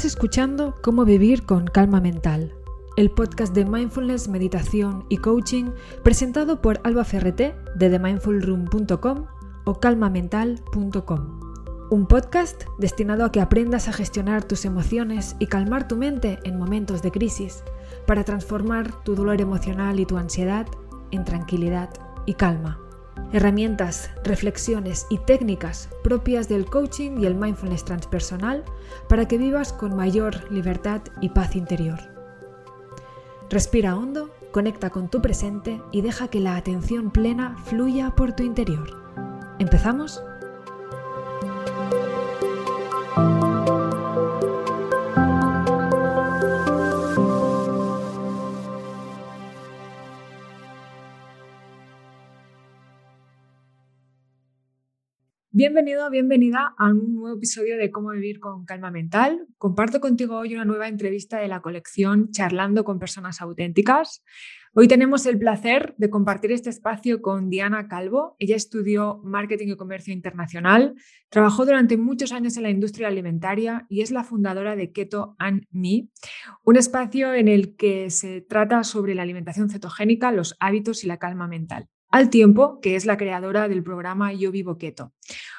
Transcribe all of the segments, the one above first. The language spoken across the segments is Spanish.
Estás escuchando Cómo vivir con calma mental, el podcast de mindfulness, meditación y coaching presentado por Alba Ferreté de themindfulroom.com o calmamental.com. Un podcast destinado a que aprendas a gestionar tus emociones y calmar tu mente en momentos de crisis para transformar tu dolor emocional y tu ansiedad en tranquilidad y calma herramientas, reflexiones y técnicas propias del coaching y el mindfulness transpersonal para que vivas con mayor libertad y paz interior. Respira hondo, conecta con tu presente y deja que la atención plena fluya por tu interior. ¿Empezamos? Bienvenido, bienvenida a un nuevo episodio de Cómo vivir con calma mental. Comparto contigo hoy una nueva entrevista de la colección Charlando con personas auténticas. Hoy tenemos el placer de compartir este espacio con Diana Calvo. Ella estudió Marketing y Comercio Internacional, trabajó durante muchos años en la industria alimentaria y es la fundadora de Keto and Me, un espacio en el que se trata sobre la alimentación cetogénica, los hábitos y la calma mental al tiempo que es la creadora del programa Yo Vivo Keto,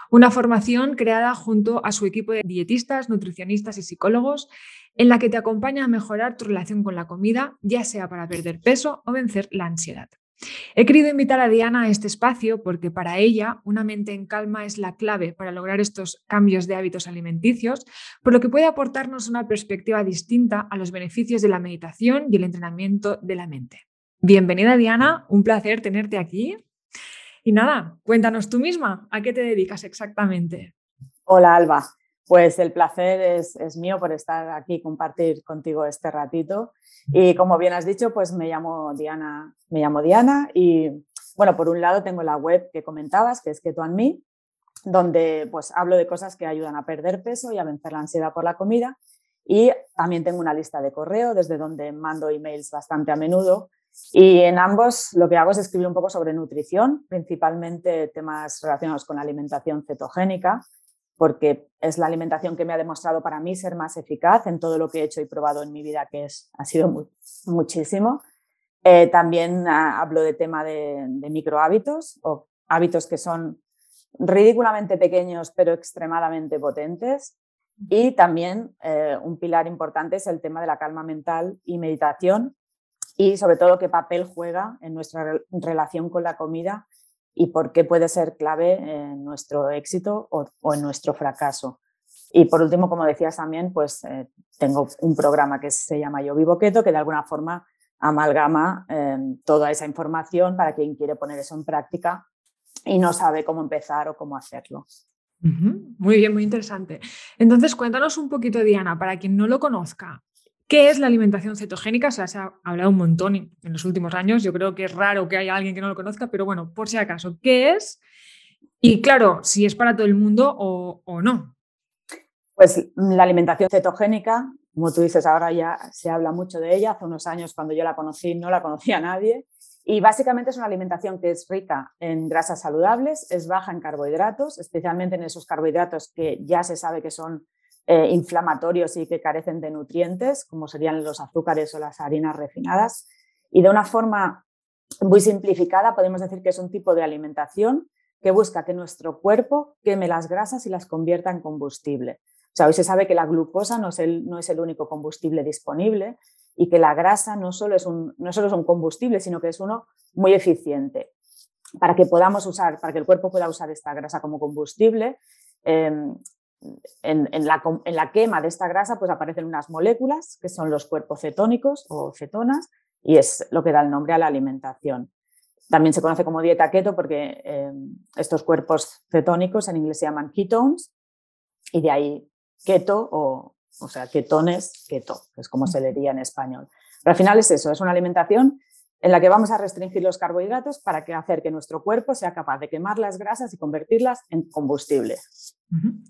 una formación creada junto a su equipo de dietistas, nutricionistas y psicólogos en la que te acompaña a mejorar tu relación con la comida, ya sea para perder peso o vencer la ansiedad. He querido invitar a Diana a este espacio porque para ella una mente en calma es la clave para lograr estos cambios de hábitos alimenticios, por lo que puede aportarnos una perspectiva distinta a los beneficios de la meditación y el entrenamiento de la mente. Bienvenida Diana, un placer tenerte aquí. Y nada, cuéntanos tú misma, ¿a qué te dedicas exactamente? Hola Alba, pues el placer es, mío por estar aquí y compartir contigo este ratito. Y como bien has dicho, pues me llamo Diana, me llamo Diana y bueno, por un lado tengo la web que comentabas, que es Keto and Me, donde pues hablo de cosas que ayudan a perder peso y a vencer la ansiedad por la comida. Y también tengo una lista de correo desde donde mando emails bastante a menudo y en ambos lo que hago es escribir un poco sobre nutrición, principalmente temas relacionados con la alimentación cetogénica, porque es la alimentación que me ha demostrado para mí ser más eficaz en todo lo que he hecho y probado en mi vida, que es, ha sido muchísimo. Eh, también ah, hablo de tema de, de microhábitos o hábitos que son ridículamente pequeños pero extremadamente potentes. Y también eh, un pilar importante es el tema de la calma mental y meditación, y sobre todo qué papel juega en nuestra relación con la comida y por qué puede ser clave en nuestro éxito o, en nuestro fracaso. Y por último, como decías también, pues eh, tengo un programa que se llama Yo Vivo Keto, que de alguna forma amalgama em, toda esa información para quien quiere poner eso en práctica y no sabe cómo empezar o cómo hacerlo. Muy bien, muy interesante. Entonces, cuéntanos un poquito, Diana, para quien no lo conozca, ¿Qué es la alimentación cetogénica? O sea, se ha hablado un montón en los últimos años. Yo creo que es raro que haya alguien que no lo conozca, pero bueno, por si acaso, ¿qué es? Y claro, si es para todo el mundo o, o no. Pues la alimentación cetogénica, como tú dices, ahora ya se habla mucho de ella. Hace unos años, cuando yo la conocí, no la conocía nadie. Y básicamente es una alimentación que es rica en grasas saludables, es baja en carbohidratos, especialmente en esos carbohidratos que ya se sabe que son eh, inflamatorios y que carecen de nutrientes, como serían los azúcares o las harinas refinadas. Y de una forma muy simplificada, podemos decir que es un tipo de alimentación que busca que nuestro cuerpo queme las grasas y las convierta en combustible. O sea, hoy se sabe que la glucosa no es el, no es el único combustible disponible y que la grasa no solo, es un, no solo es un combustible, sino que es uno muy eficiente. Para que podamos usar, para que el cuerpo pueda usar esta grasa como combustible, em, en, la, quema de esta grasa pues aparecen unas moléculas que son los cuerpos cetónicos o cetonas y es lo que da el nombre a la alimentación. También se conoce como dieta keto porque eh, estos cuerpos cetónicos en inglés se llaman ketones y de ahí keto o, o sea, ketones, keto, es como se diría en español. Pero al final es eso, es una alimentación en la que vamos a restringir los carbohidratos para que hacer que nuestro cuerpo sea capaz de quemar las grasas y convertirlas en combustible.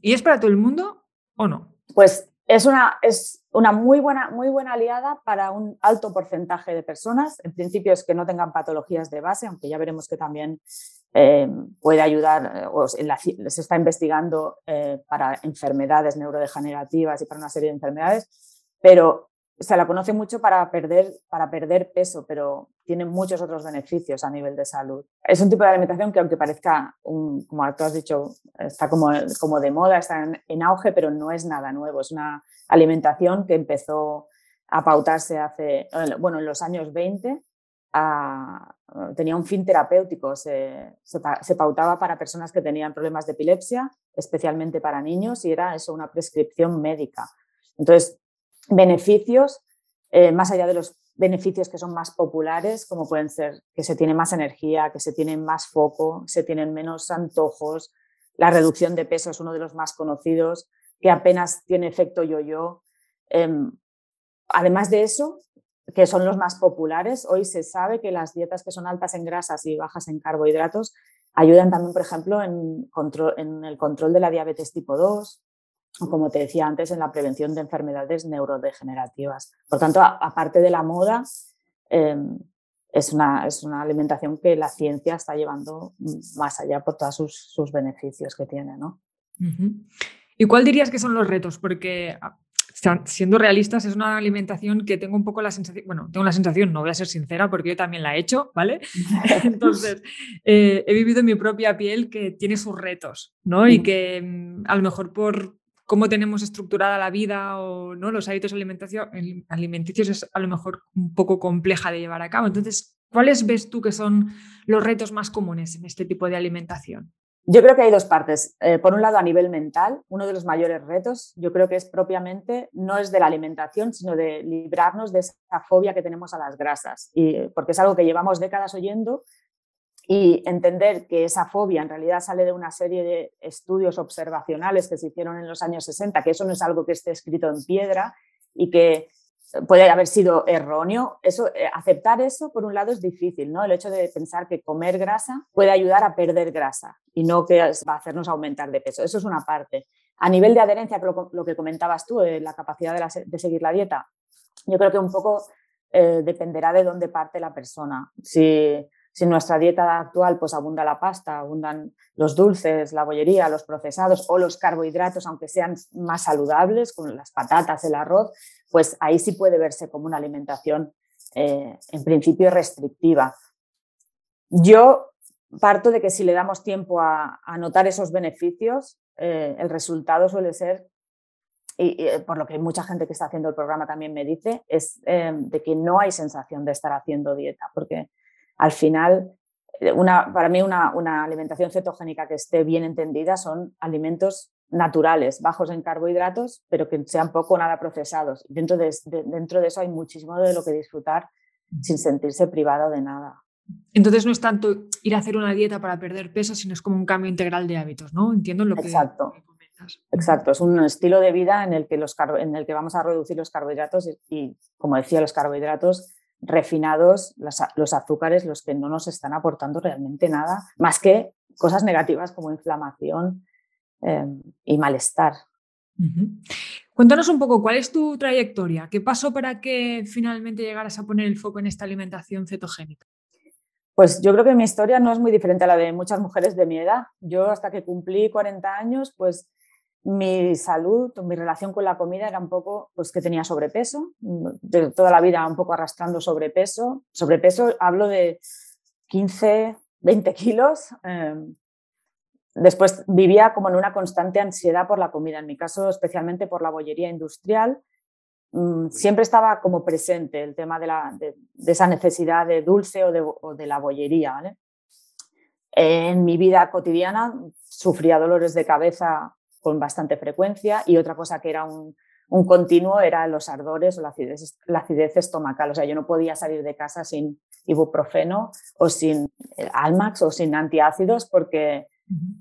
¿Y es para todo el mundo o no? Pues es una, es una muy, buena, muy buena aliada para un alto porcentaje de personas. En principio es que no tengan patologías de base, aunque ya veremos que también eh, puede ayudar, o se está investigando para enfermedades neurodegenerativas y para una serie de enfermedades, pero se la conoce mucho para perder, para perder peso, pero tiene muchos otros beneficios a nivel de salud. Es un tipo de alimentación que aunque parezca, como tú has dicho, está como, como de moda, está en, auge, pero no es nada nuevo. Es una alimentación que empezó a pautarse hace, bueno, en los años 20. tenía un fin terapéutico, se, se, pautaba para personas que tenían problemas de epilepsia, especialmente para niños, y era eso, una prescripción médica. Entonces, beneficios, eh, más allá de los beneficios que son más populares, como pueden ser que se tiene más energía, que se tiene más foco, se tienen menos antojos, la reducción de peso es uno de los más conocidos, que apenas tiene efecto yo-yo. Em, además de eso, que son los más populares, hoy se sabe que las dietas que son altas en grasas y bajas en carbohidratos ayudan también, por ejemplo, en, en el control de la diabetes tipo 2, como te decía antes, en la prevención de enfermedades neurodegenerativas. Por tanto, aparte de la moda, em, es, una, es, una, alimentación que la ciencia está llevando más allá por todos sus, beneficios que tiene. ¿no? ¿Y cuál dirías que son los retos? Porque siendo realistas, es una alimentación que tengo un poco la sensación, bueno, tengo la sensación, no voy a ser sincera porque yo también la he hecho, ¿vale? Entonces, eh, he vivido en mi propia piel que tiene sus retos, ¿no? Y que mm, a lo mejor por cómo tenemos estructurada la vida o ¿no? los hábitos alimenticios es a lo mejor un poco compleja de llevar a cabo. Entonces, ¿cuáles ves tú que son los retos más comunes en este tipo de alimentación? Yo creo que hay dos partes. Eh, por un lado, a nivel mental, uno de los mayores retos, yo creo que es propiamente, no es de la alimentación, sino de librarnos de esa fobia que tenemos a las grasas. Y, porque es algo que llevamos décadas oyendo, y entender que esa fobia en realidad sale de una serie de estudios observacionales que se hicieron en los años 60, que eso no es algo que esté escrito en piedra y que puede haber sido erróneo. Eso, eh, aceptar eso, por un lado, es difícil, ¿no? El hecho de pensar que comer grasa puede ayudar a perder grasa y no que va a hacernos aumentar de peso. Eso es una parte. A nivel de adherencia, lo, que comentabas tú, de la capacidad de, seguir la dieta, yo creo que un poco eh, dependerá de dónde parte la persona. Si si en nuestra dieta actual pues abunda la pasta, abundan los dulces, la bollería, los procesados o los carbohidratos, aunque sean más saludables, como las patatas, el arroz, pues ahí sí puede verse como una alimentación eh, en principio restrictiva. Yo parto de que si le damos tiempo a, notar esos beneficios, eh, el resultado suele ser, y, eh, por lo que mucha gente que está haciendo el programa también me dice, es de que no hay sensación de estar haciendo dieta, porque al final, eh, una, para mí una, alimentación cetogénica que esté bien entendida son alimentos naturales, bajos en carbohidratos, pero que sean poco o nada procesados. Dentro de, dentro de eso hay muchísimo de lo que disfrutar sin sentirse privado de nada. Entonces no es tanto ir a hacer una dieta para perder peso, sino es como un cambio integral de hábitos, ¿no? Entiendo lo que, Exacto. Exacto, es un estilo de vida en el que, los, en el que vamos a reducir los carbohidratos y, como decía, los carbohidratos refinados, los, azúcares, los que no nos están aportando realmente nada, más que cosas negativas como inflamación em, y malestar. Cuéntanos un poco cuál es tu trayectoria, qué pasó para que finalmente llegaras a poner el foco en esta alimentación cetogénica. Pues yo creo que mi historia no es muy diferente a la de muchas mujeres de mi edad. Yo hasta que cumplí 40 años, pues mi salud, mi relación con la comida era un poco, pues que tenía sobrepeso, de toda la vida un poco arrastrando sobrepeso. Sobrepeso, hablo de 15, 20 kilos. Em, después vivía como en una constante ansiedad por la comida, en mi caso especialmente por la bollería industrial. Mm, siempre estaba como presente el tema de, la, de, esa necesidad de dulce o de, o de la bollería. En mi vida cotidiana sufría dolores de cabeza con bastante frecuencia y otra cosa que era un, continuo era los ardores o la acidez, la acidez, estomacal. O sea, yo no podía salir de casa sin ibuprofeno o sin eh, Almax o sin antiácidos porque,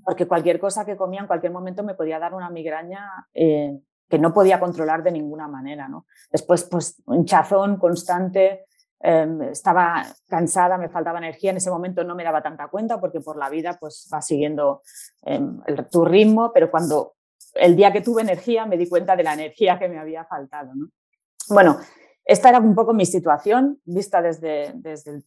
porque cualquier cosa que comía en cualquier momento me podía dar una migraña eh, que no podía controlar de ninguna manera. ¿no? Después, pues, hinchazón constante, em, estaba cansada, me faltaba energía, en ese momento no me daba tanta cuenta porque por la vida pues va siguiendo em, tu ritmo, pero cuando el día que tuve energía me di cuenta de la energía que me había faltado. Bueno, esta era un poco mi situación vista desde, desde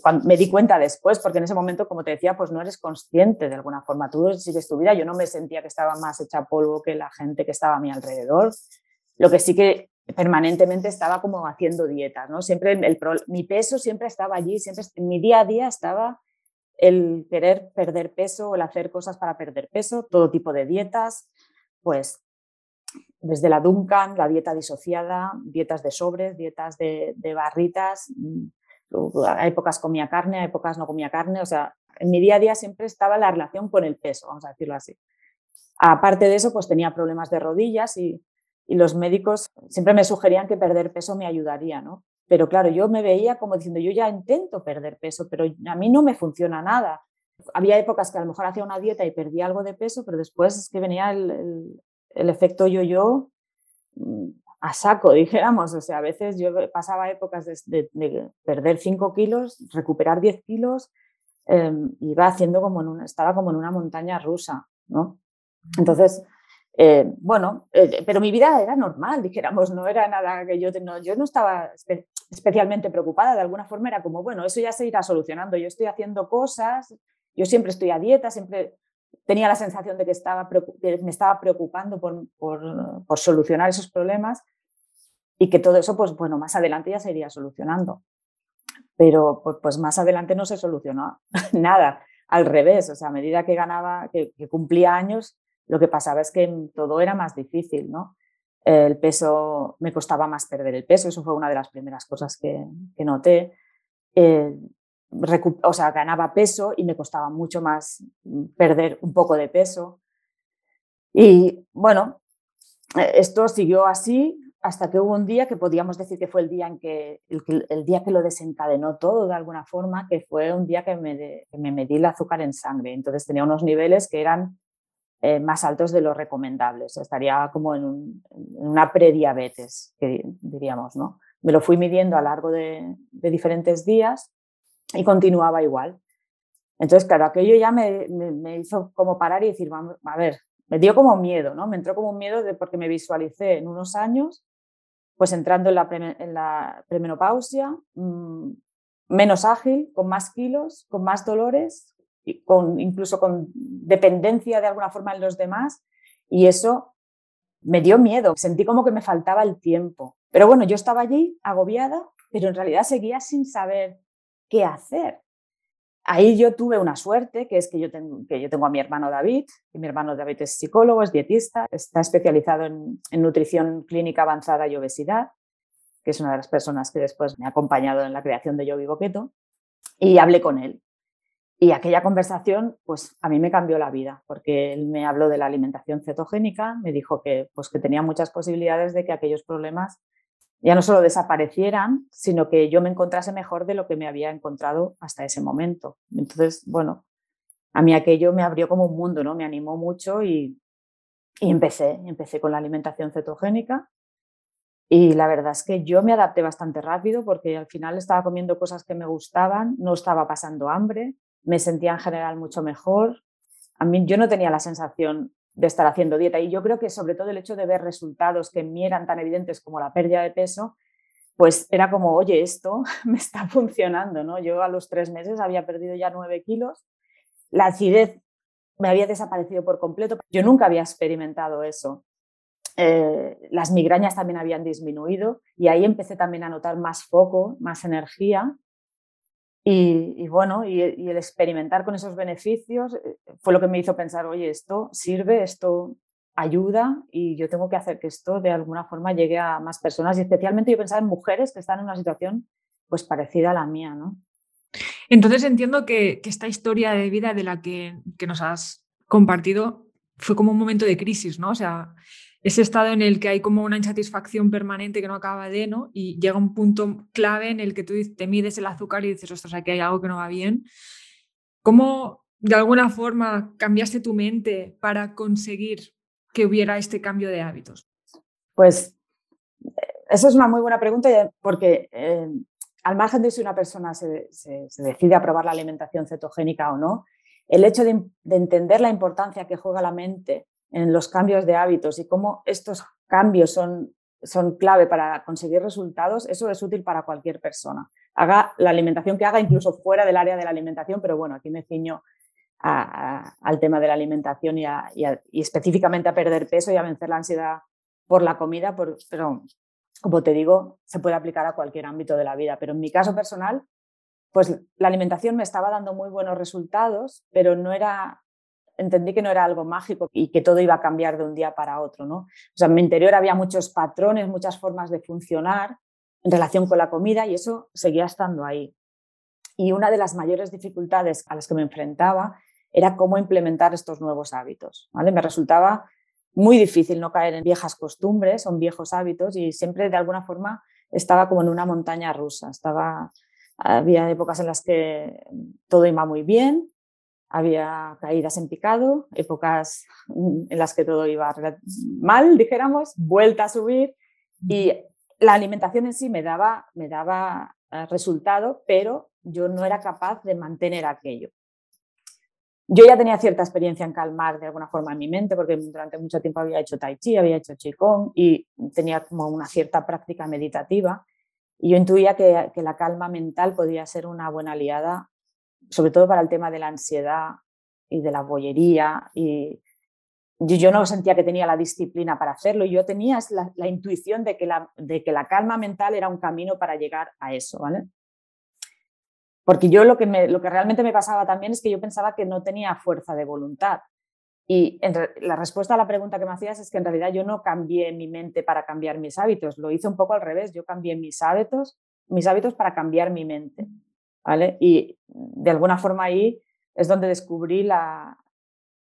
cuando me di cuenta después, porque en ese momento, como te decía, pues no eres consciente de alguna forma. Tú sigues tu vida. Yo no me sentía que estaba más hecha polvo que la gente que estaba a mi alrededor. Lo que sí que permanentemente estaba como haciendo dietas, ¿no? Siempre el, mi peso siempre estaba allí, siempre en mi día a día estaba el querer perder peso, el hacer cosas para perder peso, todo tipo de dietas, pues desde la Duncan, la dieta disociada, dietas de sobres, dietas de, barritas. Mm, a épocas comía carne, a épocas no comía carne. O sea, en mi día a día siempre estaba la relación con el peso, vamos a decirlo así. Aparte de eso, pues tenía problemas de rodillas y, y los médicos siempre me sugerían que perder peso me ayudaría, ¿no? Pero claro, yo me veía como diciendo, yo ya intento perder peso, pero a mí no me funciona nada. Había épocas que a lo mejor hacía una dieta y perdía algo de peso, pero después es que venía el, el efecto yo-yo mm, a saco, dijéramos. O sea, a veces yo pasaba épocas de, perder 5 kilos, recuperar 10 kilos, eh, iba haciendo como en una, estaba como en una montaña rusa, ¿no? Entonces, eh, bueno, eh, pero mi vida era normal, dijéramos, no era nada que yo, no, yo no estaba especialmente preocupada, de alguna forma era como, bueno, eso ya se irá solucionando, yo estoy haciendo cosas, yo siempre estoy a dieta, siempre tenía la sensación de que, estaba, me estaba preocupando por, por, solucionar esos problemas y que todo eso, pues bueno, más adelante ya se iría solucionando. Pero pues, pues más adelante no se solucionó nada, al revés, o sea, a medida que ganaba, que, cumplía años, lo que pasaba es que todo era más difícil, ¿no? El peso, me costaba más perder el peso, eso fue una de las primeras cosas que, que noté. Eh, o sea, ganaba peso y me costaba mucho más perder un poco de peso. Y bueno, eh, esto siguió así hasta que hubo un día que podíamos decir que fue el día en que el, día que lo desencadenó todo de alguna forma, que fue un día que me, me medí el azúcar en sangre. Entonces tenía unos niveles que eran eh, más altos de los recomendables. Estaría como en, un, en una prediabetes, que diríamos, ¿no? Me lo fui midiendo a largo de, diferentes días y continuaba igual. Entonces, claro, aquello ya me, me, hizo como parar y decir, vamos, a ver, me dio como miedo, ¿no? Me entró como un miedo de, porque me visualicé en unos años, pues entrando en la, la premenopausia, mm, menos ágil, con más kilos, con más dolores, con, incluso con dependencia de alguna forma en los demás. Y eso me dio miedo, sentí como que me faltaba el tiempo. Pero bueno, yo estaba allí agobiada, pero en realidad seguía sin saber qué hacer. Ahí yo tuve una suerte, que es que yo, tengo, que yo tengo a mi hermano David, y mi hermano David es psicólogo, es dietista, está especializado en, nutrición clínica avanzada y obesidad, que es una de las personas que después me ha acompañado en la creación de Yo Vivo Keto, y hablé con él. Y aquella conversación, pues a mí me cambió la vida, porque él me habló de la alimentación cetogénica, me dijo que, pues, que tenía muchas posibilidades de que aquellos problemas ya no solo desaparecieran, sino que yo me encontrase mejor de lo que me había encontrado hasta ese momento. Entonces, bueno, a mí aquello me abrió como un mundo, ¿no? Me animó mucho y, y empecé, empecé con la alimentación cetogénica. Y la verdad es que yo me adapté bastante rápido porque al final estaba comiendo cosas que me gustaban, no estaba pasando hambre, me sentía en general mucho mejor. Yo no tenía la sensación de estar haciendo dieta. Y yo creo que sobre todo el hecho de ver resultados que en mí eran tan evidentes como la pérdida de peso, pues era como, oye, esto me está funcionando, ¿no? Yo a los tres meses había perdido ya nueve kilos, la acidez me había desaparecido por completo, yo nunca había experimentado eso. Eh, las migrañas también habían disminuido y ahí empecé también a notar más foco, más energía y, bueno, y, el experimentar con esos beneficios eh, fue lo que me hizo pensar, oye, esto sirve, esto ayuda y yo tengo que hacer que esto de alguna forma llegue a más personas y especialmente yo pensaba en mujeres que están en una situación pues parecida a la mía, ¿no? Entonces entiendo que, esta historia de vida de la que, que, nos has compartido fue como un momento de crisis, ¿no? O sea, ese estado en el que hay como una insatisfacción permanente que no acaba de, ¿no? Y llega un punto clave en el que tú te mides el azúcar y dices, ostras, aquí hay algo que no va bien. ¿Cómo de alguna forma cambiaste tu mente para conseguir que hubiera este cambio de hábitos? Pues esa es una muy buena pregunta porque eh, al margen de si una persona se, decide a probar la alimentación cetogénica o no, el hecho de entender la importancia que juega la mente en los cambios de hábitos y cómo estos cambios son son clave para conseguir resultados, eso es útil para cualquier persona. Haga la alimentación que haga, incluso fuera del área de la alimentación, pero bueno, aquí me ciño al tema de la alimentación y, específicamente a perder peso y a vencer la ansiedad por la comida, pero como te digo, se puede aplicar a cualquier ámbito de la vida. Pero en mi caso personal, pues la alimentación me estaba dando muy buenos resultados, pero no era, entendí que no era algo mágico y que todo iba a cambiar de un día para otro, ¿no? O sea, en mi interior había muchos patrones, muchas formas de funcionar en relación con la comida y eso seguía estando ahí. Y una de las mayores dificultades a las que me enfrentaba era cómo implementar estos nuevos hábitos, ¿vale? Me resultaba muy difícil no caer en viejas costumbres o en viejos hábitos y siempre de alguna forma estaba como en una montaña rusa. Estaba, había épocas en las que todo iba muy bien, había caídas en picado, épocas en las que todo iba mal, dijéramos, vuelta a subir y la alimentación en sí me daba, me daba eh, resultado, pero yo no era capaz de mantener aquello. Yo ya tenía cierta experiencia en calmar de alguna forma mi mente, porque durante mucho tiempo había hecho tai chi, había hecho qigong y tenía como una cierta práctica meditativa. Y yo intuía que, la calma mental podía ser una buena aliada, sobre todo para el tema de la ansiedad y de la bollería. Y yo, no sentía que tenía la disciplina para hacerlo. Yo tenía la, intuición de que la, de que la calma mental era un camino para llegar a eso, ¿vale? Porque yo lo que, lo que realmente me pasaba también es que yo pensaba que no tenía fuerza de voluntad. Y la respuesta a la pregunta que me hacías es que en realidad yo no cambié mi mente para cambiar mis hábitos, lo hice un poco al revés, yo cambié mis hábitos, mis hábitos para cambiar mi mente. Y de alguna forma ahí es donde descubrí la,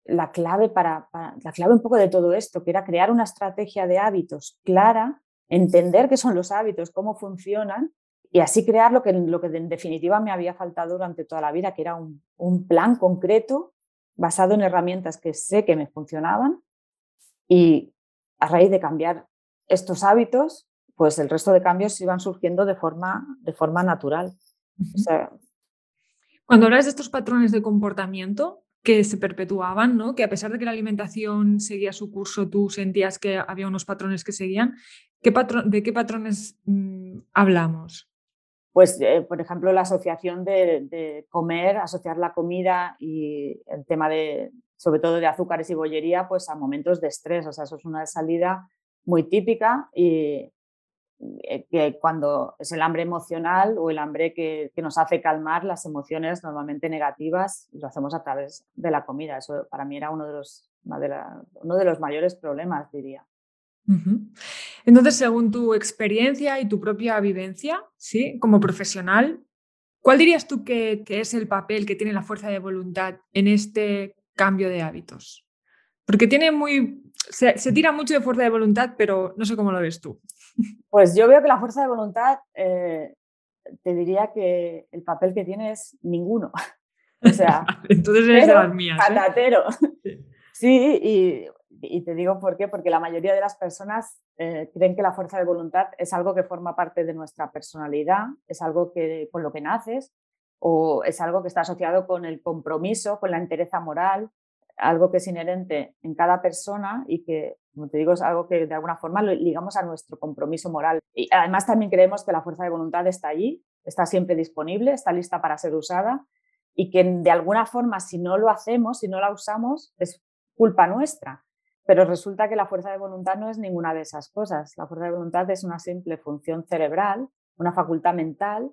la clave para, la clave un poco de todo esto, que era crear una estrategia de hábitos clara, entender qué son los hábitos, cómo funcionan y así crear lo que, lo que en definitiva me había faltado durante toda la vida, que era un, un plan concreto basado en herramientas que sé que me funcionaban y a raíz de cambiar estos hábitos, pues el resto de cambios iban surgiendo de forma, de forma natural. Cuando hablas de estos patrones de comportamiento que se perpetuaban, ¿no? que a pesar de que la alimentación seguía su curso, tú sentías que había unos patrones que seguían, ¿qué ¿de qué patrones mm, hablamos? pues, eh, por ejemplo, la asociación de, comer, asociar la comida y el tema de, sobre todo de azúcares y bollería, pues a momentos de estrés. O sea, eso es una salida muy típica y que cuando es el hambre emocional o el hambre que, nos hace calmar las emociones normalmente negativas, lo hacemos a través de la comida. Eso para mí era uno de los, uno de los mayores problemas, diría. Entonces, según tu experiencia y tu propia vivencia, ¿sí? Como profesional, ¿cuál dirías tú que, es el papel que tiene la fuerza de voluntad en este cambio de hábitos? Porque tiene muy. Se, tira mucho de fuerza de voluntad, pero no sé cómo lo ves tú. Pues yo veo que la fuerza de voluntad, eh, te diría que el papel que tiene es ninguno. O sea, entonces eres de las mías. ¿eh? Sí, y y te digo por qué, porque la mayoría de las personas eh, creen que la fuerza de voluntad es algo que forma parte de nuestra personalidad, es algo que, con lo que naces o es algo que está asociado con el compromiso, con la entereza moral, algo que es inherente en cada persona y que, como te digo, es algo que de alguna forma lo ligamos a nuestro compromiso moral. Y además también creemos que la fuerza de voluntad está allí, está siempre disponible, está lista para ser usada y que de alguna forma si no lo hacemos, si no la usamos, es culpa nuestra. Pero resulta que la fuerza de voluntad no es ninguna de esas cosas. La fuerza de voluntad es una simple función cerebral, una facultad mental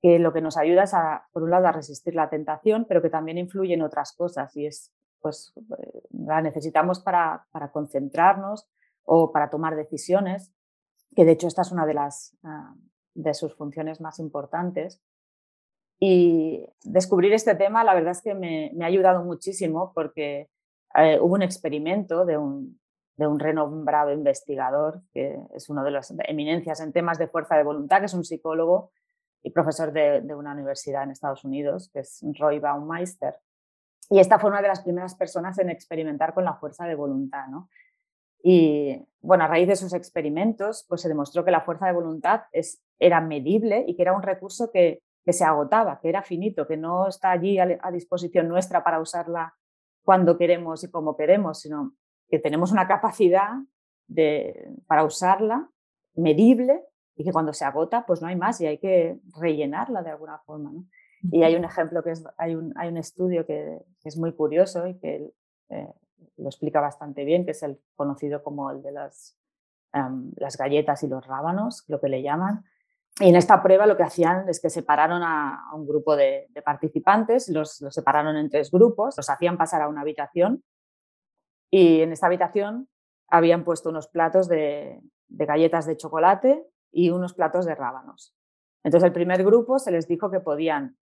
que lo que nos ayuda es, por un lado, a resistir la tentación, pero que también influye en otras cosas y es, pues, eh, la necesitamos para, para concentrarnos o para tomar decisiones, que de hecho esta es una de, las, ah, de sus funciones más importantes. Y descubrir este tema, la verdad es que me, ha ayudado muchísimo porque eh, hubo un experimento de un, de un renombrado investigador, que es uno de las eminencias en temas de fuerza de voluntad, que es un psicólogo y profesor de, una universidad en Estados Unidos, que es Roy Baumeister. Y esta fue una de las primeras personas en experimentar con la fuerza de voluntad. ¿no? Y bueno, a raíz de sus experimentos, pues se demostró que la fuerza de voluntad es, era medible y que era un recurso que, que se agotaba, que era finito, que no está allí a, disposición nuestra para usarla cuando queremos y cómo queremos, sino que tenemos una capacidad de, para usarla medible y que cuando se agota, pues no hay más y hay que rellenarla de alguna forma. Y hay un ejemplo que es, hay un, hay un estudio que, es muy curioso y que eh, lo explica bastante bien, que es el conocido como el de las, em, las galletas y los rábanos, lo que le llaman. Y en esta prueba lo que hacían es que separaron a, un grupo de, participantes, los, los, separaron en tres grupos, los hacían pasar a una habitación y en esta habitación habían puesto unos platos de, de galletas de chocolate y unos platos de rábanos. Entonces, el primer grupo se les dijo que podían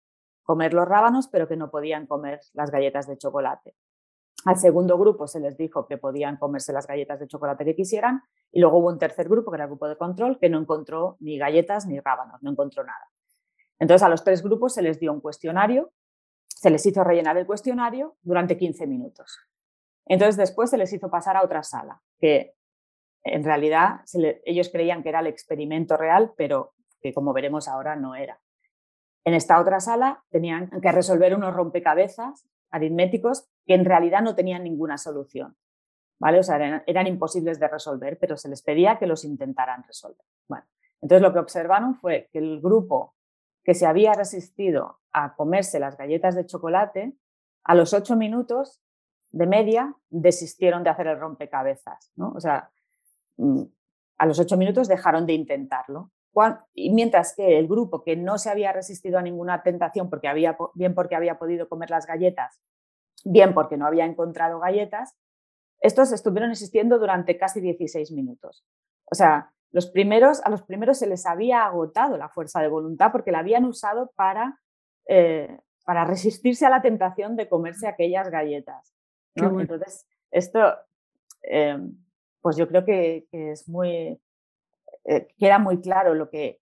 comer los rábanos, pero que no podían comer las galletas de chocolate. Al segundo grupo se les dijo que podían comerse las galletas de chocolate que quisieran y luego hubo un tercer grupo, que era el grupo de control, que no encontró ni galletas ni rábanos, no encontró nada. Entonces a los tres grupos se les dio un cuestionario, se les hizo rellenar el cuestionario durante 15 minutos. Entonces después se les hizo pasar a otra sala, que en realidad ellos creían que era el experimento real, pero que como veremos ahora no era. En esta otra sala tenían que resolver unos rompecabezas aritméticos que en realidad no tenían ninguna solución. ¿vale? O sea, eran, imposibles de resolver, pero se les pedía que los intentaran resolver. Bueno, entonces lo que observaron fue que el grupo que se había resistido a comerse las galletas de chocolate, a los ocho minutos de media desistieron de hacer el rompecabezas. ¿no? O sea, mm, a los ocho minutos dejaron de intentarlo. Y mientras que el grupo que no se había resistido a ninguna tentación, porque había, bien porque había podido comer las galletas, bien porque no había encontrado galletas, estos estuvieron existiendo durante casi 16 minutos. O sea, los primeros, a los primeros se les había agotado la fuerza de voluntad porque la habían usado para, eh, para resistirse a la tentación de comerse aquellas galletas. Entonces, esto, eh, pues yo creo que, es muy, eh, queda muy claro lo que,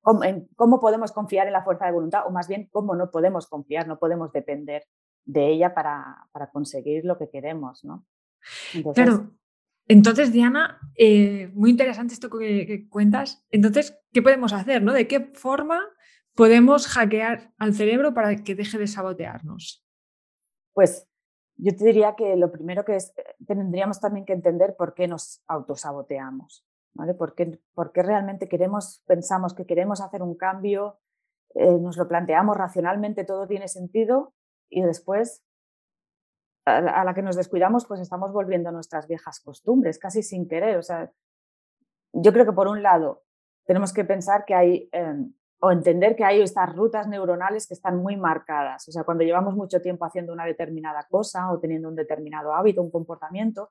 cómo, cómo podemos confiar en la fuerza de voluntad o más bien cómo no podemos confiar, no podemos depender de ella para, para conseguir lo que queremos, ¿no? Claro. Entonces, Diana, eh, muy interesante esto que, cuentas. Entonces, ¿qué podemos hacer? ¿no? ¿De qué forma podemos hackear al cerebro para que deje de sabotearnos? Pues yo te diría que lo primero que es, eh, tendríamos también que entender por qué nos autosaboteamos. ¿Vale? ¿Por, qué, realmente queremos, pensamos que queremos hacer un cambio, eh, nos lo planteamos racionalmente, todo tiene sentido y después a la que nos descuidamos, pues estamos volviendo a nuestras viejas costumbres, casi sin querer. O sea, yo creo que por un lado tenemos que pensar que hay, em, o entender que hay estas rutas neuronales que están muy marcadas. O sea, cuando llevamos mucho tiempo haciendo una determinada cosa o teniendo un determinado hábito, un comportamiento,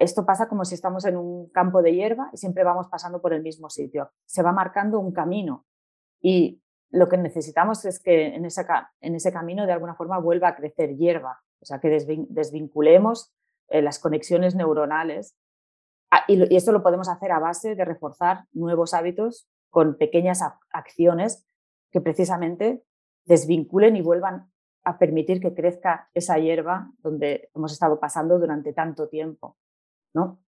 esto pasa como si estamos en un campo de hierba y siempre vamos pasando por el mismo sitio. Se va marcando un camino y lo que necesitamos es que en ese, camino de alguna forma vuelva a crecer hierba, o sea, que desvinculemos eh, las conexiones neuronales. Y, esto lo podemos hacer a base de reforzar nuevos hábitos con pequeñas acciones que precisamente desvinculen y vuelvan a permitir que crezca esa hierba donde hemos estado pasando durante tanto tiempo. ¿No?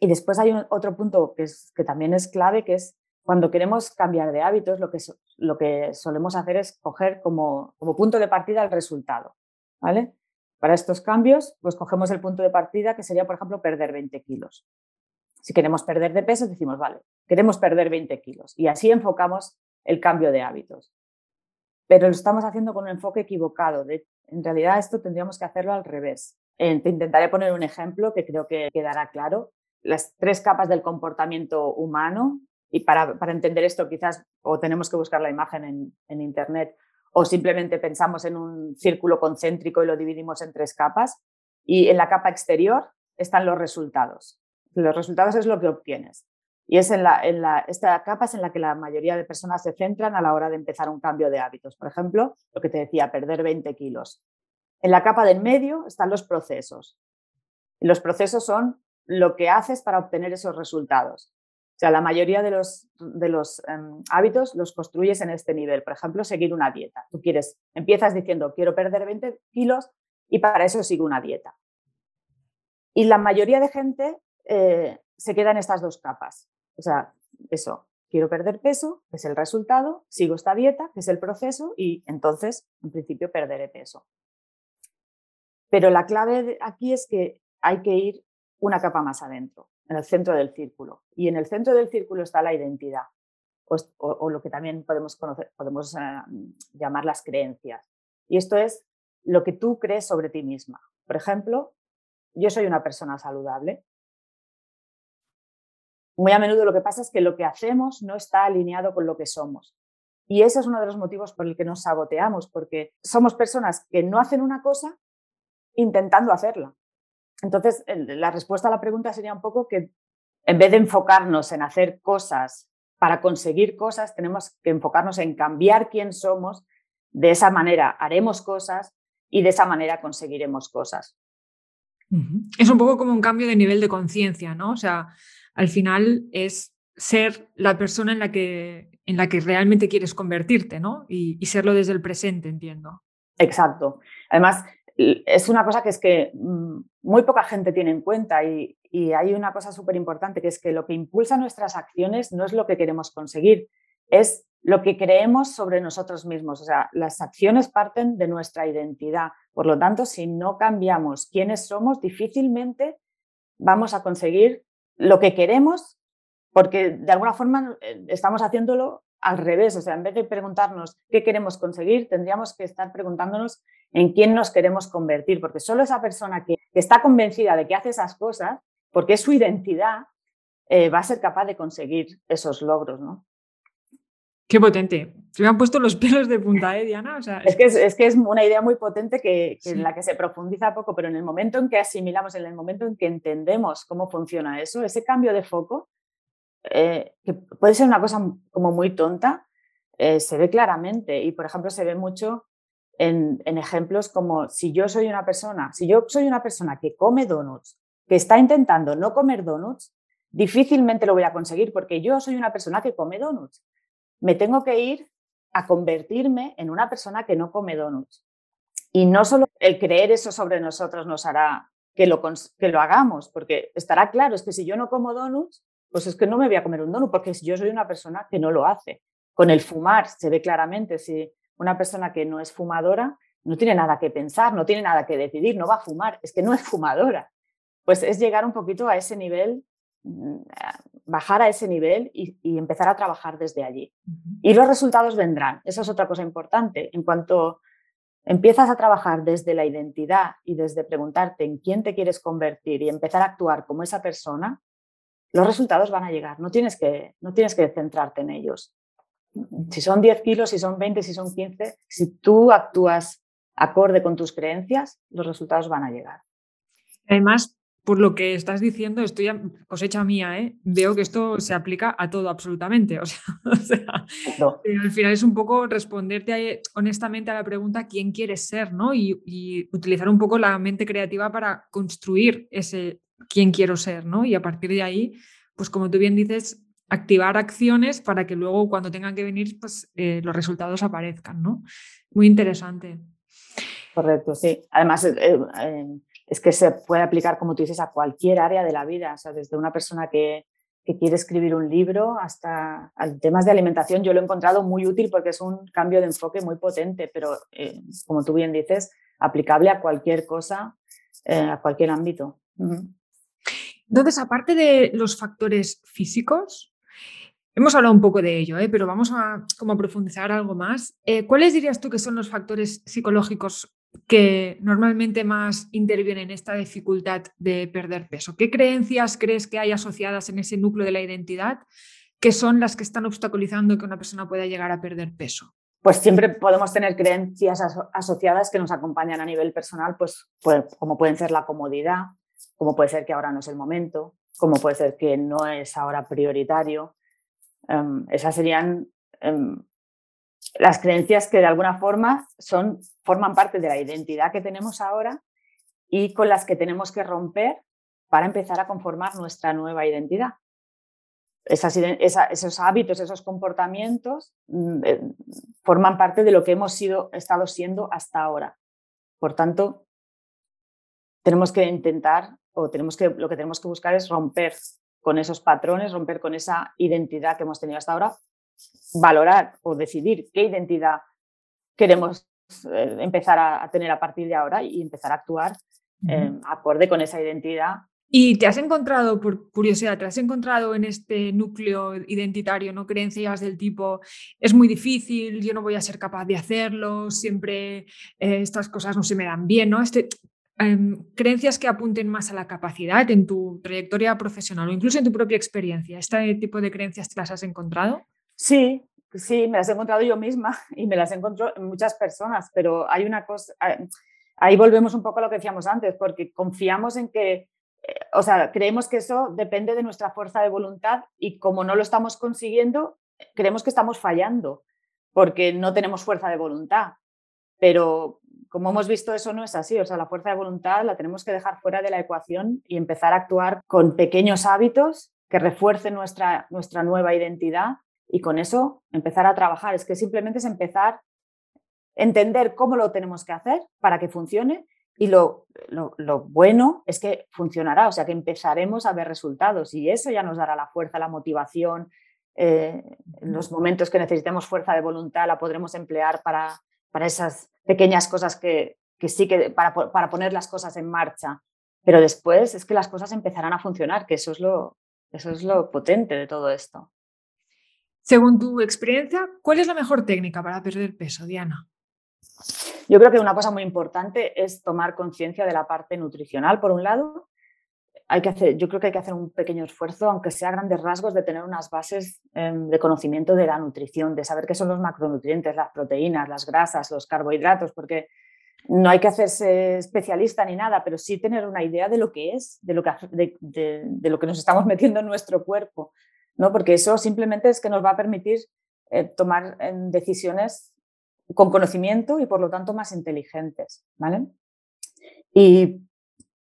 Y después hay otro punto que, también es clave, que es cuando queremos cambiar de hábitos, lo que, lo que solemos hacer es coger como, como punto de partida el resultado. ¿vale? Para estos cambios, pues cogemos el punto de partida que sería, por ejemplo, perder 20 kilos. Si queremos perder de peso, decimos, vale, queremos perder 20 kilos. Y así enfocamos el cambio de hábitos. Pero lo estamos haciendo con un enfoque equivocado. en realidad, esto tendríamos que hacerlo al revés. Eh, te intentaré poner un ejemplo que creo que quedará claro. Las tres capas del comportamiento humano, y para, entender esto quizás o tenemos que buscar la imagen en, Internet o simplemente pensamos en un círculo concéntrico y lo dividimos en tres capas. Y en la capa exterior están los resultados. Los resultados es lo que obtienes. Y es en, la, en la, esta capa es en la que la mayoría de personas se centran a la hora de empezar un cambio de hábitos. Por ejemplo, lo que te decía, perder 20 kilos. En la capa del medio están los procesos. Los procesos son lo que haces para obtener esos resultados sea, la mayoría de los, de los em, hábitos los construyes en este nivel. Por ejemplo, seguir una dieta. Tú quieres, empiezas diciendo, quiero perder 20 kilos y para eso sigo una dieta. Y la mayoría de gente eh, se queda en estas dos capas. O sea, eso, quiero perder peso, que es el resultado, sigo esta dieta, que es el proceso, y entonces, en principio, perderé peso. Pero la clave aquí es que hay que ir una capa más adentro. en el centro del círculo. Y en el centro del círculo está la identidad, o, lo que también podemos, conocer, podemos eh, llamar las creencias. Y esto es lo que tú crees sobre ti misma. Por ejemplo, yo soy una persona saludable. Muy a menudo lo que pasa es que lo que hacemos no está alineado con lo que somos. Y ese es uno de los motivos por el que nos saboteamos, porque somos personas que no hacen una cosa intentando hacerla. Entonces, la respuesta a la pregunta sería un poco que en vez de enfocarnos en hacer cosas para conseguir cosas, tenemos que enfocarnos en cambiar quién somos. De esa manera haremos cosas y de esa manera conseguiremos cosas. Es un poco como un cambio de nivel de conciencia, ¿no? O sea, al final es ser la persona en la que, en la que realmente quieres convertirte, ¿no? Y, serlo desde el presente, entiendo. Exacto. Además, es una cosa que es que mm, muy poca gente tiene en cuenta y, hay una cosa súper importante que es que lo que impulsa nuestras acciones no es lo que queremos conseguir, es lo que creemos sobre nosotros mismos. O sea, las acciones parten de nuestra identidad. Por lo tanto, si no cambiamos quiénes somos, difícilmente vamos a conseguir lo que queremos, porque de alguna forma eh, estamos haciéndolo al revés. O sea, en vez de preguntarnos qué queremos conseguir, tendríamos que estar preguntándonos en quién nos queremos convertir, porque solo esa persona que, está convencida de que hace esas cosas, porque es su identidad, eh, va a ser capaz de conseguir esos logros, ¿no? Qué potente. Se me han puesto los pelos de punta, ¿eh, Diana? es, que es, que es, una idea muy potente que, en la que se profundiza poco, pero en el momento en que asimilamos, en el momento en que entendemos cómo funciona eso, ese cambio de foco, eh, que puede ser una cosa como muy tonta, eh, se ve claramente. Y, por ejemplo, se ve mucho en, ejemplos como si yo soy una persona, si yo soy una persona que come donuts, que está intentando no comer donuts, difícilmente lo voy a conseguir porque yo soy una persona que come donuts me tengo que ir a convertirme en una persona que no come donuts. Y no solo el creer eso sobre nosotros nos hará que lo, que lo hagamos, porque estará claro, es que si yo no como donuts, pues es que no me voy a comer un donut, porque yo soy una persona que no lo hace. Con el fumar se ve claramente, si una persona que no es fumadora no tiene nada que pensar, no tiene nada que decidir, no va a fumar, es que no es fumadora. Pues es llegar un poquito a ese nivel mm, bajar a ese nivel y, empezar a trabajar desde allí. Y los resultados vendrán. Esa es otra cosa importante. En cuanto empiezas a trabajar desde la identidad y desde preguntarte en quién te quieres convertir y empezar a actuar como esa persona, los resultados van a llegar. No tienes que, no tienes que centrarte en ellos. Si son 10 kilos, si son 20, si son 15, si tú actúas acorde con tus creencias, los resultados van a llegar. Además, por lo que estás diciendo, estoy a cosecha mía, ¿eh? veo que esto se aplica a todo absolutamente. O sea, eh, al final es un poco responderte honestamente a la pregunta quién quieres ser, ¿no? Y, utilizar un poco la mente creativa para construir ese quién quiero ser, ¿no? Y a partir de ahí, pues como tú bien dices, activar acciones para que luego cuando tengan que venir, pues eh, los resultados aparezcan, ¿no? Muy interesante. Correcto, sí. Además, eh, es que se puede aplicar, como tú dices, a cualquier área de la vida, o sea, desde una persona que, quiere escribir un libro hasta temas de alimentación. Yo lo he encontrado muy útil porque es un cambio de enfoque muy potente, pero eh, como tú bien dices, aplicable a cualquier cosa, eh, a cualquier ámbito. Entonces, aparte de los factores físicos, hemos hablado un poco de ello, ¿eh? pero vamos a como profundizar algo más. ¿Cuáles dirías tú que son los factores psicológicos que normalmente más intervienen en esta dificultad de perder peso? ¿Qué creencias crees que hay asociadas en ese núcleo de la identidad que son las que están obstaculizando que una persona pueda llegar a perder peso? Pues siempre podemos tener creencias asociadas que nos acompañan a nivel personal, pues, pues, como pueden ser la comodidad, como puede ser que ahora no es el momento, como puede ser que no es ahora prioritario. Em, esas serían em, las creencias que de alguna forma son, forman parte de la identidad que tenemos ahora y con las que tenemos que romper para empezar a conformar nuestra nueva identidad. esos hábitos, esos comportamientos mm, eh, forman parte de lo que hemos sido, estado siendo hasta ahora. Por tanto, tenemos que intentar o tenemos que, lo que tenemos que buscar es romper con esos patrones, romper con esa identidad que hemos tenido hasta ahora valorar o decidir qué identidad queremos eh, empezar a, tener a partir de ahora y empezar a actuar eh, acorde con esa identidad. ¿Y te has encontrado, por curiosidad, te has encontrado en este núcleo identitario, no creencias del tipo, es muy difícil, yo no voy a ser capaz de hacerlo, siempre eh, estas cosas no se me dan bien, ¿no? Este, creencias que apunten más a la capacidad en tu trayectoria profesional o incluso en tu propia experiencia. ¿Este tipo de creencias te las has encontrado? Sí, sí, me las he encontrado yo misma y me las encontrado en muchas personas, pero hay una cosa, ahí volvemos un poco a lo que decíamos antes, porque confiamos en que eh, o sea, creemos que eso depende de nuestra fuerza de voluntad y como no lo estamos consiguiendo, creemos que estamos fallando porque no tenemos fuerza de voluntad. Pero como hemos visto, eso no es así. O sea, la fuerza de voluntad la tenemos que dejar fuera de la ecuación y empezar a actuar con pequeños hábitos que refuercen nuestra, nuestra nueva identidad y con eso empezar a trabajar. Es que simplemente es empezar entender cómo lo tenemos que hacer para que funcione y lo, bueno es que funcionará, o sea que empezaremos a ver resultados y eso ya nos dará la fuerza, la motivación. Eh, en los momentos que necesitemos fuerza de voluntad la podremos emplear para, para esas pequeñas cosas que, que sí que para, para, poner las cosas en marcha. Pero después es que las cosas empezarán a funcionar, que eso es lo, eso es lo potente de todo esto. Según tu experiencia, ¿cuál es la mejor técnica para perder peso, Diana? Yo creo que una cosa muy importante es tomar conciencia de la parte nutricional, por un lado. Hay que hacer, yo creo que hay que hacer un pequeño esfuerzo, aunque sea a grandes rasgos, de tener unas bases em, de conocimiento de la nutrición, de saber qué son los macronutrientes, las proteínas, las grasas, los carbohidratos, porque no hay que hacerse especialista ni nada, pero sí tener una idea de lo que es, de lo que, de, lo que nos estamos metiendo en nuestro cuerpo, ¿no? porque eso simplemente es que nos va a permitir eh, tomar em, decisiones con conocimiento y por lo tanto más inteligentes. ¿vale? Y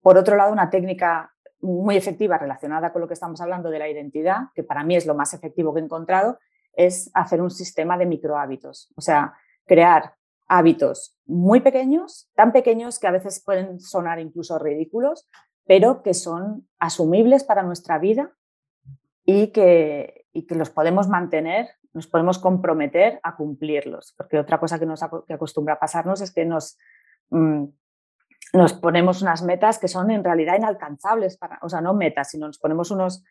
por otro lado, una técnica muy efectiva relacionada con lo que estamos hablando de la identidad, que para mí es lo más efectivo que he encontrado, es hacer un sistema de microhábitos, o sea, crear hábitos muy pequeños, tan pequeños que a veces pueden sonar incluso ridículos, pero que son asumibles para nuestra vida y que, y que los podemos mantener nos podemos comprometer a cumplirlos, porque otra cosa que nos que acostumbra a pasarnos es que nos, mm, nos ponemos unas metas que son en realidad inalcanzables, para, o sea, no metas, sino nos ponemos unos,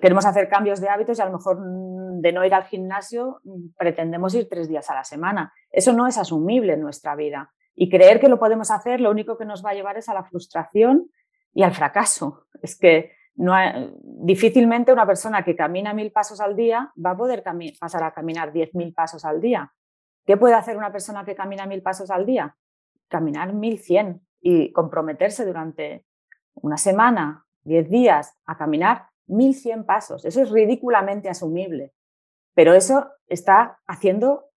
queremos hacer cambios de hábitos y a lo mejor mm, de no ir al gimnasio mm, pretendemos ir tres días a la semana. Eso no es asumible en nuestra vida. Y creer que lo podemos hacer, lo único que nos va a llevar es a la frustración y al fracaso. Es que no difícilmente una persona que camina mil pasos al día va a poder pasar a caminar diez mil pasos al día. ¿Qué puede hacer una persona que camina mil pasos al día? Caminar mil cien y comprometerse durante una semana, diez días a caminar mil cien pasos. Eso es ridículamente asumible, pero eso está haciendo,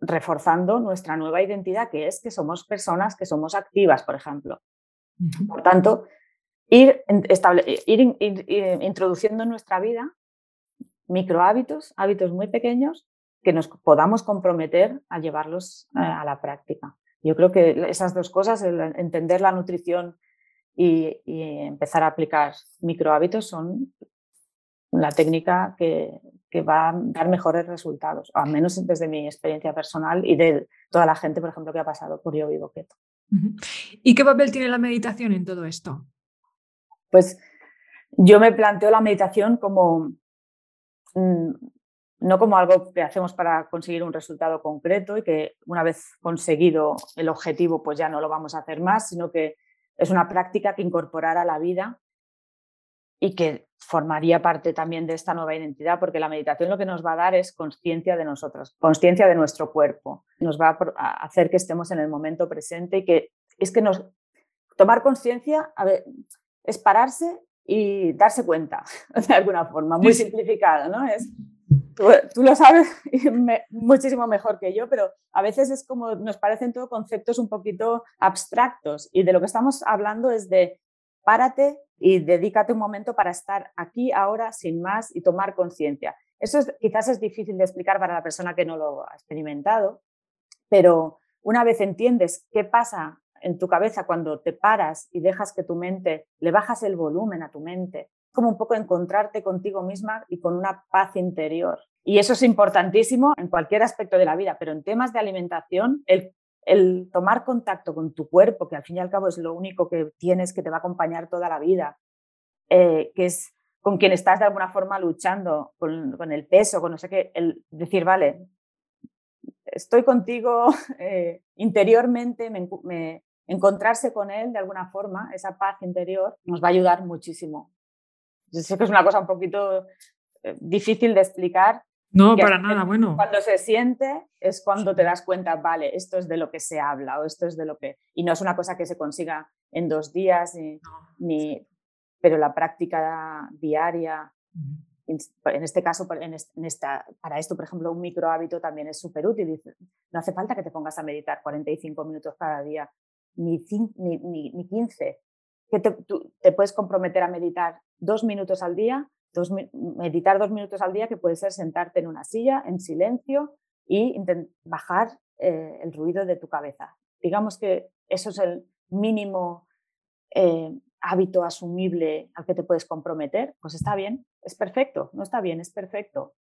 reforzando nuestra nueva identidad, que es que somos personas que somos activas, por ejemplo. Por tanto, ir, ir, introduciendo en nuestra vida micro hábitos, hábitos muy pequeños que nos podamos comprometer a llevarlos eh, a la práctica. Yo creo que esas dos cosas, entender la nutrición y, empezar a aplicar micro hábitos son la técnica que, que, va a dar mejores resultados, al menos desde mi experiencia personal y de toda la gente, por ejemplo, que ha pasado por Yo Vivo Keto. ¿Y qué papel tiene la meditación en todo esto? Pues yo me planteo la meditación como mm, no como algo que hacemos para conseguir un resultado concreto y que una vez conseguido el objetivo pues ya no lo vamos a hacer más, sino que es una práctica que incorporará a la vida y que formaría parte también de esta nueva identidad, porque la meditación lo que nos va a dar es conciencia de nosotros, conciencia de nuestro cuerpo, nos va a hacer que estemos en el momento presente y que es que nos tomar conciencia, es pararse y darse cuenta, de alguna forma, muy simplificado, ¿no? Es, tú, lo sabes muchísimo mejor que yo, pero a veces es como nos parecen todos conceptos un poquito abstractos y de lo que estamos hablando es de párate y dedícate un momento para estar aquí, ahora, sin más y tomar conciencia. Eso quizás es difícil de explicar para la persona que no lo ha experimentado, pero una vez entiendes qué pasa en tu cabeza cuando te paras y dejas que tu mente, le bajas el volumen a tu mente, como un poco encontrarte contigo misma y con una paz interior. Y eso es importantísimo en cualquier aspecto de la vida, pero en temas de alimentación, el, el tomar contacto con tu cuerpo, que al fin y al cabo es lo único que tienes que te va a acompañar toda la vida, eh, que es con quien estás de alguna forma luchando con, el peso, con no sé qué, el decir, vale, estoy contigo eh, interiormente, me, encontrarse con él de alguna forma, esa paz interior, nos va a ayudar muchísimo. Yo sé que es una cosa un poquito eh, difícil de explicar. No, para nada, bueno. Cuando se siente es cuando te das cuenta, vale, esto es de lo que se habla o esto es de lo que... Y no es una cosa que se consiga en dos días, ni pero la práctica diaria, en este caso, en esta, para esto, por ejemplo, un micro hábito también es súper útil. No hace falta que te pongas a meditar 45 minutos cada día, ni, ni, ni 15. Que te, te, puedes comprometer a meditar dos minutos al día, dos, meditar dos minutos al día, que puede ser sentarte en una silla en silencio y bajar eh, el ruido de tu cabeza. Digamos que eso es el mínimo eh, hábito asumible al que te puedes comprometer, pues está bien, es perfecto, no está bien, es perfecto.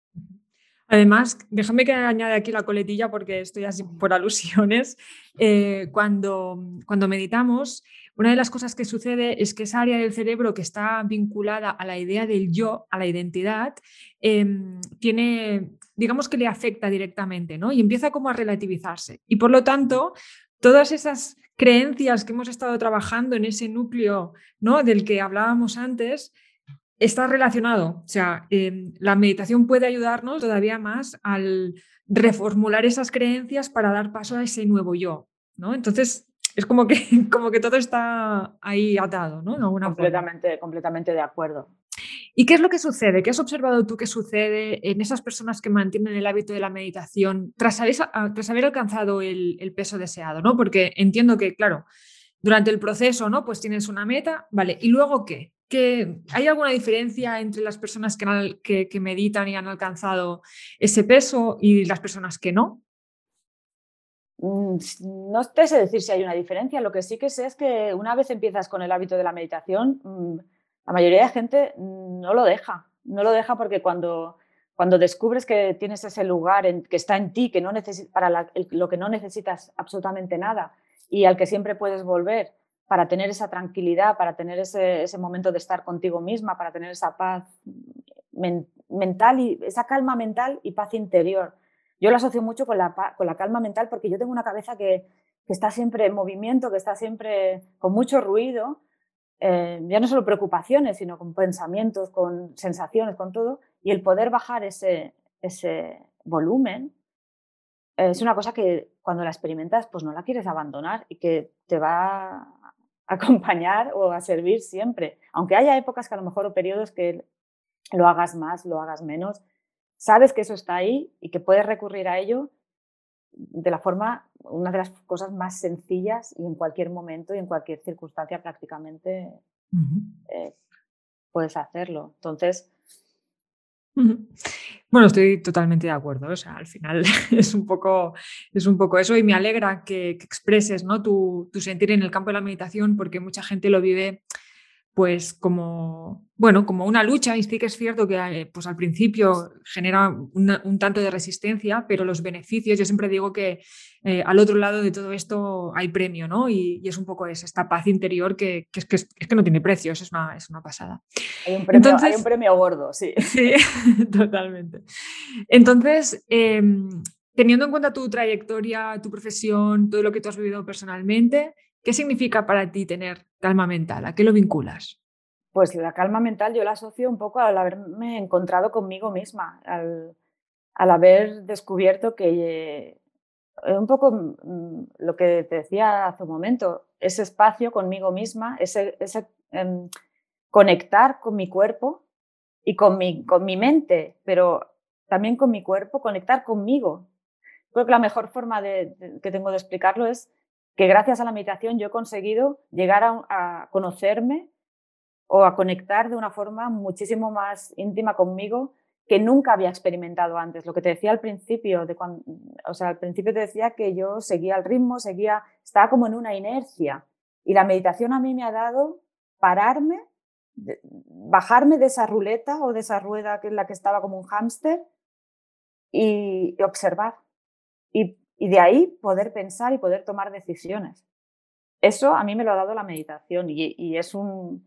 Además, déjame que añade aquí la coletilla porque estoy así por alusiones. Eh, cuando, cuando meditamos, una de las cosas que sucede es que esa área del cerebro que está vinculada a la idea del yo, a la identidad, em, tiene, digamos que le afecta directamente, ¿no? Y empieza como a relativizarse. Y por lo tanto, todas esas creencias que hemos estado trabajando en ese núcleo ¿no? del que hablábamos antes, está relacionado. O sea, em, la meditación puede ayudarnos todavía más al reformular esas creencias para dar paso a ese nuevo yo. ¿no? Entonces, es como que, como que todo está ahí atado, ¿no? completamente, completamente de acuerdo. ¿Y qué es lo que sucede? ¿Qué has observado tú que sucede en esas personas que mantienen el hábito de la meditación tras haber, tras haber alcanzado el, peso deseado? ¿no? Porque entiendo que, claro, durante el proceso, ¿no? Pues tienes una meta, ¿vale? ¿Y luego qué? ¿Hay alguna diferencia entre las personas que, que, meditan y han alcanzado ese peso y las personas que no? Mm, no te sé decir si hay una diferencia. Lo que sí que sé es que una vez empiezas con el hábito de la meditación, mm, la mayoría de gente no lo deja, no lo deja porque cuando, cuando descubres que tienes ese lugar en, que está en ti, que no para lo que no necesitas absolutamente nada y al que siempre puedes volver para tener esa tranquilidad, para tener ese, ese momento de estar contigo misma, para tener esa paz mental y esa calma mental y paz interior. Yo lo asocio mucho con la, con la calma mental porque yo tengo una cabeza que, que está siempre en movimiento, que está siempre con mucho ruido eh, ya no solo preocupaciones, sino con pensamientos, con sensaciones, con todo, y el poder bajar ese, ese volumen es una cosa que cuando la experimentas, pues no la quieres abandonar y que te va acompañar o a servir siempre. Aunque haya épocas que a lo mejor o periodos que lo hagas más, lo hagas menos, sabes que eso está ahí y que puedes recurrir a ello de la forma, una de las cosas más sencillas y en cualquier momento y en cualquier circunstancia prácticamente eh, puedes hacerlo. Entonces... Bueno, estoy totalmente de acuerdo. O sea, al final es un poco, es un poco eso y me alegra que, expreses ¿no? tu, tu, sentir en el campo de la meditación porque mucha gente lo vive pues como, bueno, como una lucha, y sí que es cierto que eh, pues al principio genera un tanto de resistencia, pero los beneficios, yo siempre digo que eh, al otro lado de todo esto hay premio, ¿no? Y, es un poco esta paz interior que, es, que, es, que, no tiene precios, es una, es una pasada. Hay un, premio, hay un premio gordo, sí. Sí, totalmente. Entonces, em, teniendo en cuenta tu trayectoria, tu profesión, todo lo que tú has vivido personalmente, ¿Qué significa para ti tener calma mental? ¿A qué lo vinculas? Pues la calma mental yo la asocio un poco al haberme encontrado conmigo misma, al, haber descubierto que eh, un poco mm, lo que te decía hace un momento, ese espacio conmigo misma, ese, em, conectar con mi cuerpo y con mi, con mi mente, pero también con mi cuerpo, conectar conmigo. Creo que la mejor forma de, que tengo de explicarlo es que gracias a la meditación yo he conseguido llegar a, conocerme o a conectar de una forma muchísimo más íntima conmigo que nunca había experimentado antes. Lo que te decía al principio, de cuando, o sea, al principio te decía que yo seguía el ritmo, seguía, estaba como en una inercia. Y la meditación a mí me ha dado pararme, bajarme de esa ruleta o de esa rueda que es la que estaba como un hámster y, y observar. Y y de ahí poder pensar y poder tomar decisiones. Eso a mí me lo ha dado la meditación y, es un...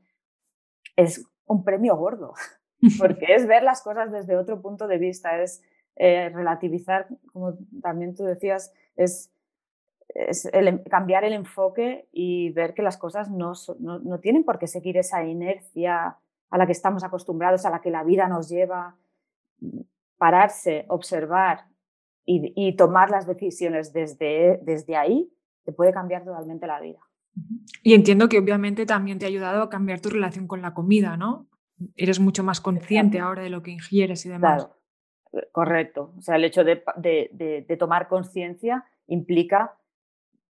Es, un premio gordo, porque es ver las cosas desde otro punto de vista, es eh, relativizar, como también tú decías, es, em, cambiar el enfoque y ver que las cosas no, no, tienen por qué seguir esa inercia a la que estamos acostumbrados, a la que la vida nos lleva. Pararse, observar y, y tomar las decisiones desde, desde ahí te puede cambiar totalmente la vida. Y entiendo que obviamente también te ha ayudado a cambiar tu relación con la comida, ¿no? Eres mucho más consciente ahora de lo que ingieres y demás. Claro, eh, correcto. O sea, el hecho de, de, tomar conciencia implica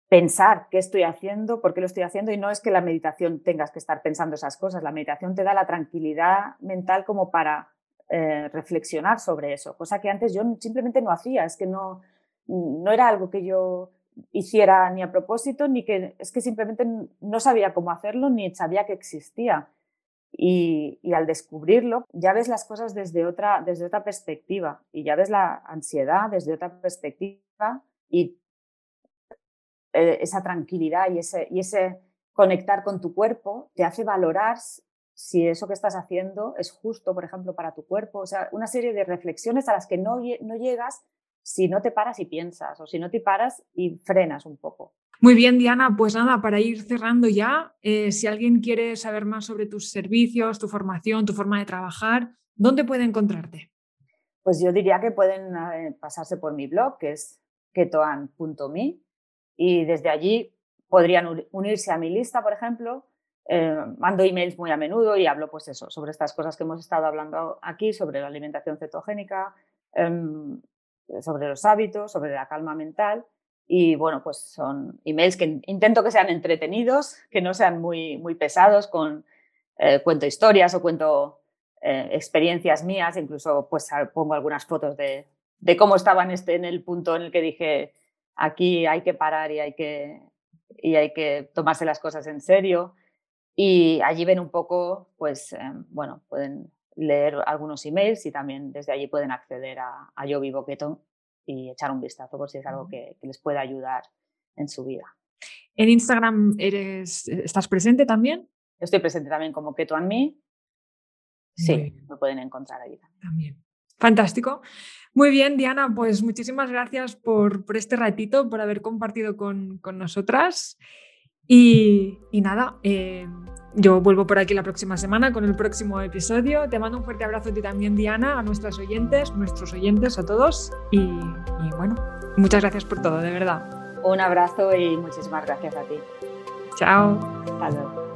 pensar qué estoy haciendo, por qué lo estoy haciendo, y no es que la meditación tengas que estar pensando esas cosas. La meditación te da la tranquilidad mental como para eh, reflexionar sobre eso, cosa que antes yo simplemente no hacía, es que no, no era algo que yo hiciera ni a propósito, ni que es que simplemente no sabía cómo hacerlo, ni sabía que existía. Y, al descubrirlo, ya ves las cosas desde otra, desde otra perspectiva y ya ves la ansiedad desde otra perspectiva y eh, esa tranquilidad y ese, y ese conectar con tu cuerpo te hace valorar si eso que estás haciendo es justo, por ejemplo, para tu cuerpo. O sea, una serie de reflexiones a las que no, no llegas si no te paras y piensas o si no te paras y frenas un poco. Muy bien, Diana, pues nada, para ir cerrando ya, eh, si alguien quiere saber más sobre tus servicios, tu formación, tu forma de trabajar, ¿dónde puede encontrarte? Pues yo diría que pueden eh, pasarse por mi blog, que es ketoan.me, y desde allí podrían unirse a mi lista, por ejemplo. Eh, mando emails muy a menudo y hablo pues eso, sobre estas cosas que hemos estado hablando aquí, sobre la alimentación cetogénica, em, sobre los hábitos, sobre la calma mental. Y bueno, pues son emails que intento que sean entretenidos, que no sean muy, muy pesados, con eh, cuento historias o cuento eh, experiencias mías, incluso pues pongo algunas fotos de, de cómo estaba en, este, en el punto en el que dije, aquí hay que parar y hay que, y hay que tomarse las cosas en serio. Y allí ven un poco, pues, em, bueno, pueden leer algunos emails y también desde allí pueden acceder a, a Yo Vivo Keto y echar un vistazo por si es algo que, les pueda ayudar en su vida. ¿En Instagram eres, estás presente también? Estoy presente también como Keto and Me. Sí, me pueden encontrar ahí también. también. Fantástico. Muy bien, Diana, pues muchísimas gracias por, por este ratito, por haber compartido con, con nosotras. Y, nada, eh, yo vuelvo por aquí la próxima semana con el próximo episodio. Te mando un fuerte abrazo a ti también, Diana, a nuestras oyentes, nuestros oyentes, a todos. Y, y bueno, muchas gracias por todo, de verdad. Un abrazo y muchísimas gracias a ti. Chao. Hasta luego.